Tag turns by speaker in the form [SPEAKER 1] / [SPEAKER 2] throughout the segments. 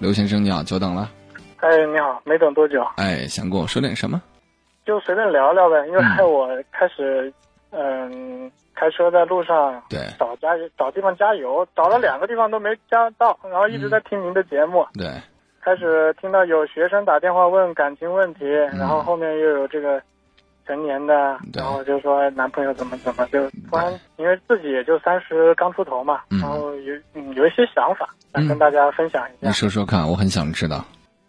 [SPEAKER 1] 刘先生你好，久等了。
[SPEAKER 2] 哎，你好，没等多久。
[SPEAKER 1] 哎，想跟我说点什么？
[SPEAKER 2] 就随便聊聊呗，因为我开始，嗯，开车在路上，
[SPEAKER 1] 对，
[SPEAKER 2] 找加找地方加油，找了两个地方都没加到，然后一直在听您的节目。
[SPEAKER 1] 对，
[SPEAKER 2] 开始听到有学生打电话问感情问题，然后后面又有这个成年的，然后就说男朋友怎么怎么，就突然因为自己也就三十刚出头嘛，然后有有一些想法想跟大家分享一下。
[SPEAKER 1] 你说说看，我很想知道。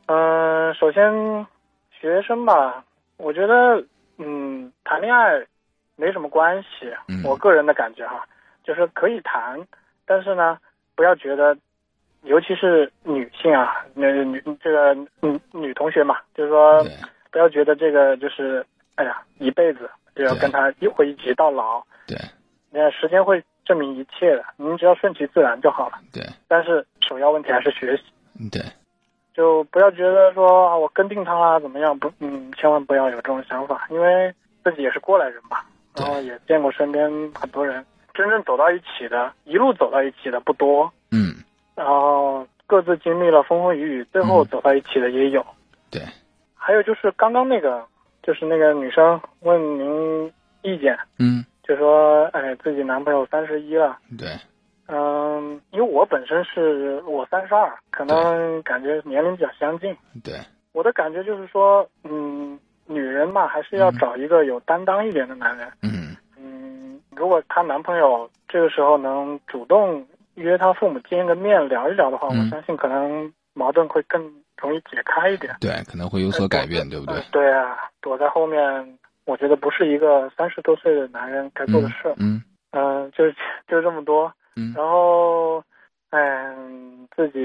[SPEAKER 2] 嗯，首先学生吧。我觉得，嗯，谈恋爱没什么关系。我个人的感觉哈，就是可以谈，但是呢，不要觉得，尤其是女性啊，那女这个女女同学嘛，就是说，不要觉得这个就是，哎呀，一辈子就要跟他一会一起到老。
[SPEAKER 1] 对，
[SPEAKER 2] 那时间会证明一切的，您只要顺其自然就好了。
[SPEAKER 1] 对，
[SPEAKER 2] 但是首要问题还是学习。
[SPEAKER 1] 对。
[SPEAKER 2] 就不要觉得说啊，我跟定他啦，怎么样？不，嗯，千万不要有这种想法，因为自己也是过来人嘛，然后也见过身边很多人，真正走到一起的，一路走到一起的不多，
[SPEAKER 1] 嗯，
[SPEAKER 2] 然后各自经历了风风雨雨，最后走到一起的也有，
[SPEAKER 1] 对。
[SPEAKER 2] 还有就是刚刚那个，就是那个女生问您意见，
[SPEAKER 1] 嗯，
[SPEAKER 2] 就说哎，自己男朋友三十一了，
[SPEAKER 1] 对。
[SPEAKER 2] 嗯，因为我本身是我三十二，可能感觉年龄比较相近。
[SPEAKER 1] 对，
[SPEAKER 2] 我的感觉就是说，嗯，女人嘛，还是要找一个有担当一点的男人。
[SPEAKER 1] 嗯
[SPEAKER 2] 嗯，如果她男朋友这个时候能主动约她父母见个面聊一聊的话，我相信可能矛盾会更容易解开一点。
[SPEAKER 1] 对，可能会有所改变，对不对？
[SPEAKER 2] 对啊，躲在后面，我觉得不是一个三十多岁的男人该做的事。
[SPEAKER 1] 嗯
[SPEAKER 2] 嗯，就就这么多。嗯然后，嗯，自己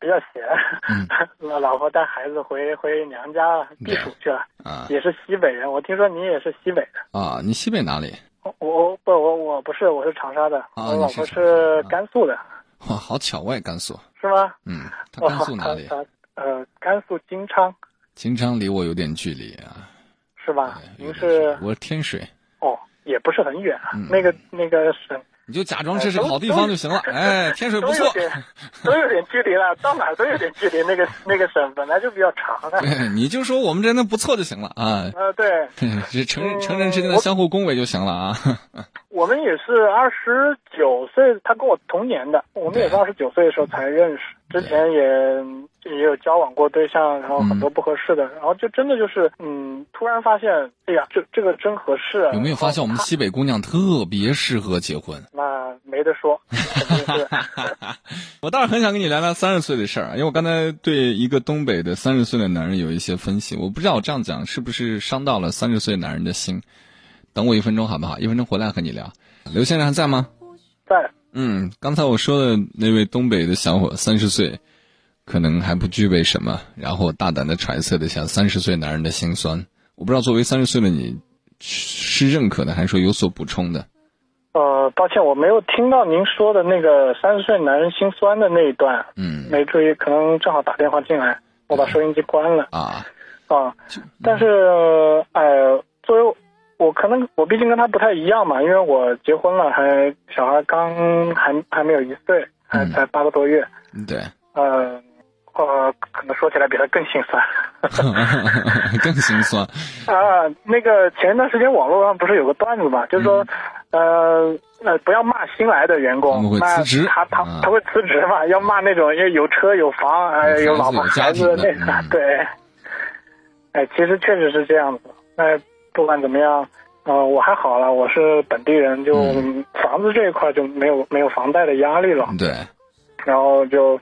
[SPEAKER 2] 比较闲，老老婆带孩子回回娘家避暑去了。
[SPEAKER 1] 啊，
[SPEAKER 2] 也是西北人，我听说你也是西北的。
[SPEAKER 1] 啊，你西北哪里？
[SPEAKER 2] 我我不我我不是，我是长沙的。我老婆是甘肃的。
[SPEAKER 1] 哇，好巧，我也甘肃。
[SPEAKER 2] 是吗？
[SPEAKER 1] 嗯，他甘肃哪里？
[SPEAKER 2] 呃，甘肃金昌。
[SPEAKER 1] 金昌离我有点距离啊。
[SPEAKER 2] 是吧？您是？
[SPEAKER 1] 我是天水。
[SPEAKER 2] 哦，也不是很远啊。那个那个省。
[SPEAKER 1] 你就假装这是个好地方就行了。哎，天水不错，
[SPEAKER 2] 都有点距离了，到哪都有点距离。那个那个省本来就比较长的。
[SPEAKER 1] 对，你就说我们这那不错就行了啊。
[SPEAKER 2] 呃，对，
[SPEAKER 1] 是成成人之间的相互恭维就行了啊。
[SPEAKER 2] 我们也是二十九岁，他跟我同年的，我们也是二十九岁的时候才认识，之前也。也有交往过对象，然后很多不合适的，然后就真的就是，嗯，突然发现，哎呀，这这个真合适。
[SPEAKER 1] 有没有发现我们西北姑娘特别适合结婚？
[SPEAKER 2] 那没得说，
[SPEAKER 1] 我倒是很想跟你聊聊三十岁的事儿，因为我刚才对一个东北的三十岁的男人有一些分析，我不知道我这样讲是不是伤到了三十岁男人的心。等我一分钟好不好？一分钟回来和你聊。刘先生还在吗？
[SPEAKER 2] 在。
[SPEAKER 1] 嗯，刚才我说的那位东北的小伙，三十岁。可能还不具备什么，然后大胆的揣测的像三十岁男人的心酸。我不知道作为三十岁的你，是认可的还是说有所补充的？
[SPEAKER 2] 呃，抱歉，我没有听到您说的那个三十岁男人心酸的那一段。
[SPEAKER 1] 嗯，
[SPEAKER 2] 没注意，可能正好打电话进来，我把收音机关了。
[SPEAKER 1] 啊
[SPEAKER 2] 啊，但是哎，作为我可能我毕竟跟他不太一样嘛，因为我结婚了，还小孩刚还还没有一岁，还才八个多月。
[SPEAKER 1] 对。
[SPEAKER 2] 呃。呃，可能说起来比他更心酸，
[SPEAKER 1] 更心酸
[SPEAKER 2] 啊！那个前一段时间网络上不是有个段子嘛，就是说，呃呃，不要骂新来的员工，
[SPEAKER 1] 辞职
[SPEAKER 2] 他他他会辞职嘛？要骂那种有车有房还有老婆孩子那个对。哎，其实确实是这样子。那不管怎么样，呃，我还好了，我是本地人，就房子这一块就没有没有房贷的压力了。
[SPEAKER 1] 对。
[SPEAKER 2] 然后就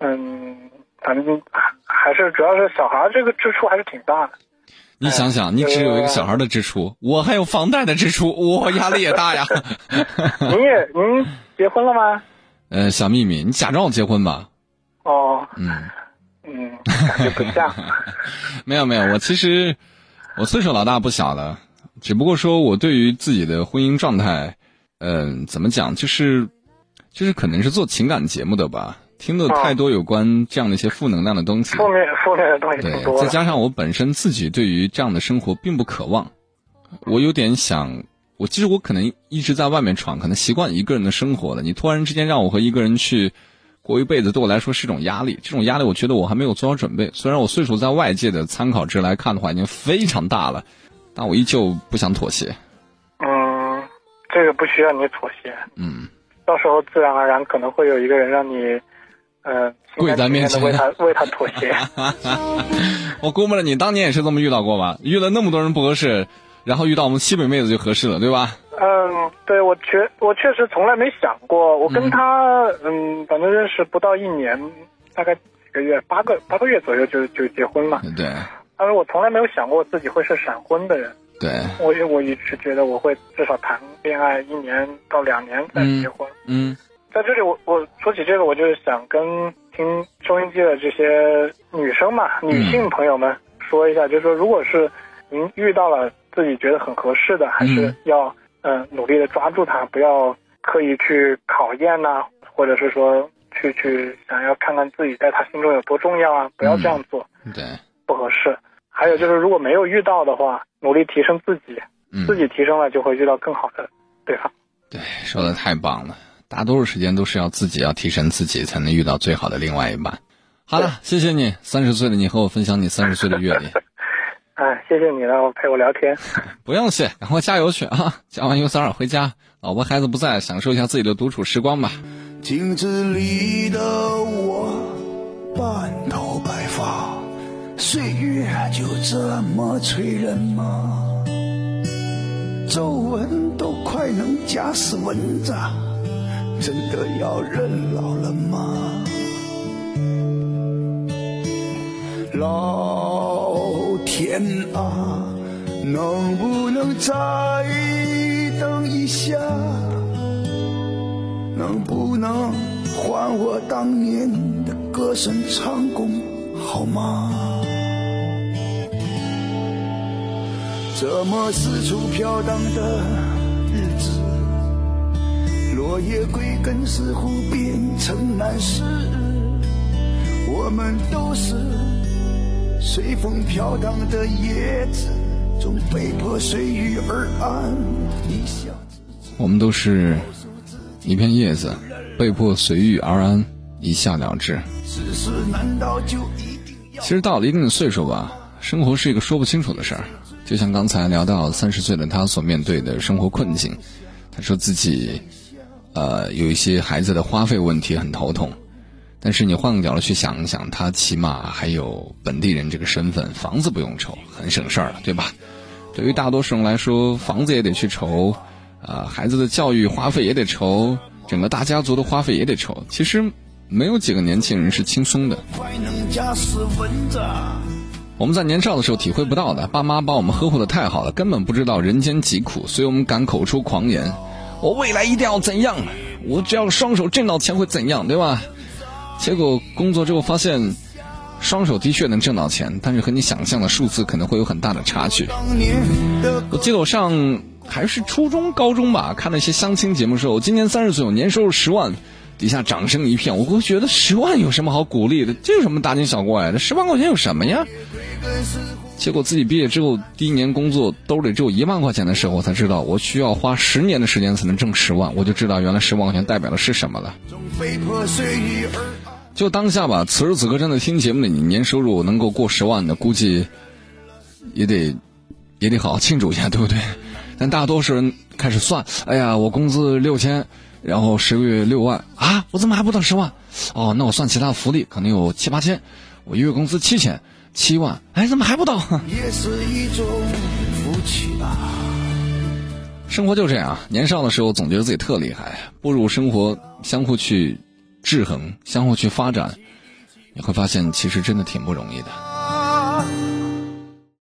[SPEAKER 2] 嗯。反正还是主要是小孩这个支出还是挺大的。
[SPEAKER 1] 你想想，你只有一个小孩的支出，我还有房贷的支出，我压力也大呀。
[SPEAKER 2] 您也您结婚了吗？
[SPEAKER 1] 呃，小秘密，你假装我结婚吧。
[SPEAKER 2] 哦。
[SPEAKER 1] 嗯
[SPEAKER 2] 嗯，感觉不像。
[SPEAKER 1] 没有没有，我其实我岁数老大不小了，只不过说我对于自己的婚姻状态，嗯，怎么讲，就是就是可能是做情感节目的吧。听的太多有关这样的一些负能量的东西，
[SPEAKER 2] 负面负面的东西
[SPEAKER 1] 对，再加上我本身自己对于这样的生活并不渴望，我有点想，我其实我可能一直在外面闯，可能习惯一个人的生活了。你突然之间让我和一个人去过一辈子对我来说是一种压力。这种压力，我觉得我还没有做好准备。虽然我岁数在外界的参考值来看的话已经非常大了，但我依旧不想妥协。
[SPEAKER 2] 嗯，这个不需要你妥协。嗯，到时候自然而然可能会有一个人让你，呃，
[SPEAKER 1] 跪在面前
[SPEAKER 2] 为他为他妥协。
[SPEAKER 1] 我估摸着你当年也是这么遇到过吧？遇了那么多人不合适。然后遇到我们西北妹子就合适了，对吧？
[SPEAKER 2] 嗯，对，我确我确实从来没想过，我跟她嗯，反正认识不到一年，大概几个月，八个八个月左右就就结婚了。
[SPEAKER 1] 对。
[SPEAKER 2] 但是我从来没有想过自己会是闪婚的人。
[SPEAKER 1] 对。
[SPEAKER 2] 我我一直觉得我会至少谈恋爱一年到两年再结婚。
[SPEAKER 1] 嗯。
[SPEAKER 2] 在这里，我我说起这个，我就是想跟听收音机的这些女生嘛，女性朋友们说一下，就是说，如果是您遇到了。自己觉得很合适的，还是要嗯努力的抓住它，不要刻意去考验呐，或者是说去去想要看看自己在他心中有多重要啊，不要这样做，
[SPEAKER 1] 对，
[SPEAKER 2] 不合适。还有就是如果没有遇到的话，努力提升自己，自己提升了就会遇到更好的对方。
[SPEAKER 1] 对，说的太棒了，大多数时间都是要自己要提升自己，才能遇到最好的另外一半。好了，谢谢你，三十岁的你和我分享你三十岁的阅历。
[SPEAKER 2] 哎，谢谢你了，陪我聊天。
[SPEAKER 1] 不用谢，赶快加油去啊！加完油早点回家，老婆孩子不在，享受一下自己的独处时光吧。
[SPEAKER 3] 镜子里的我，半头白发，岁月就这么催人吗？皱纹都快能夹死蚊子，真的要人老了吗？老天啊，能不能再等一下？能不能还我当年的歌声唱功好吗？这么四处飘荡的日子，落叶归根似乎变成难事。我们都是。随风飘荡的叶子，总被迫随遇而安。
[SPEAKER 1] 我们都是一片叶子，被迫随遇而安，一笑了之。其实到了一定的岁数吧，生活是一个说不清楚的事儿。就像刚才聊到三十岁的他所面对的生活困境，他说自己，呃，有一些孩子的花费问题很头痛。但是你换个角度去想一想，他起码还有本地人这个身份，房子不用愁，很省事儿了，对吧？对于大多数人来说，房子也得去愁，啊，孩子的教育花费也得愁，整个大家族的花费也得愁。其实，没有几个年轻人是轻松的。我们在年少的时候体会不到的，爸妈把我们呵护的太好了，根本不知道人间疾苦，所以我们敢口出狂言：我未来一定要怎样？我只要双手挣到钱会怎样？对吧？结果工作之后发现，双手的确能挣到钱，但是和你想象的数字可能会有很大的差距。我记得我上还是初中、高中吧，看那些相亲节目的时候，我今年三十岁，我年收入十万，底下掌声一片。我会觉得十万有什么好鼓励的？这有什么大惊小怪的？十万块钱有什么呀？结果自己毕业之后第一年工作兜里只有一万块钱的时候，我才知道我需要花十年的时间才能挣十万。我就知道原来十万块钱代表的是什么了。就当下吧，此时此刻正在听节目的你，年收入能够过十万的，估计也得也得好好庆祝一下，对不对？但大多数人开始算，哎呀，我工资六千，然后十个月六万啊，我怎么还不到十万？哦，那我算其他福利，可能有七八千，我一月工资七千，七万，哎，怎么还不到？生活就这样，年少的时候总觉得自己特厉害，步入生活，相互去。制衡，相互去发展，你会发现其实真的挺不容易的。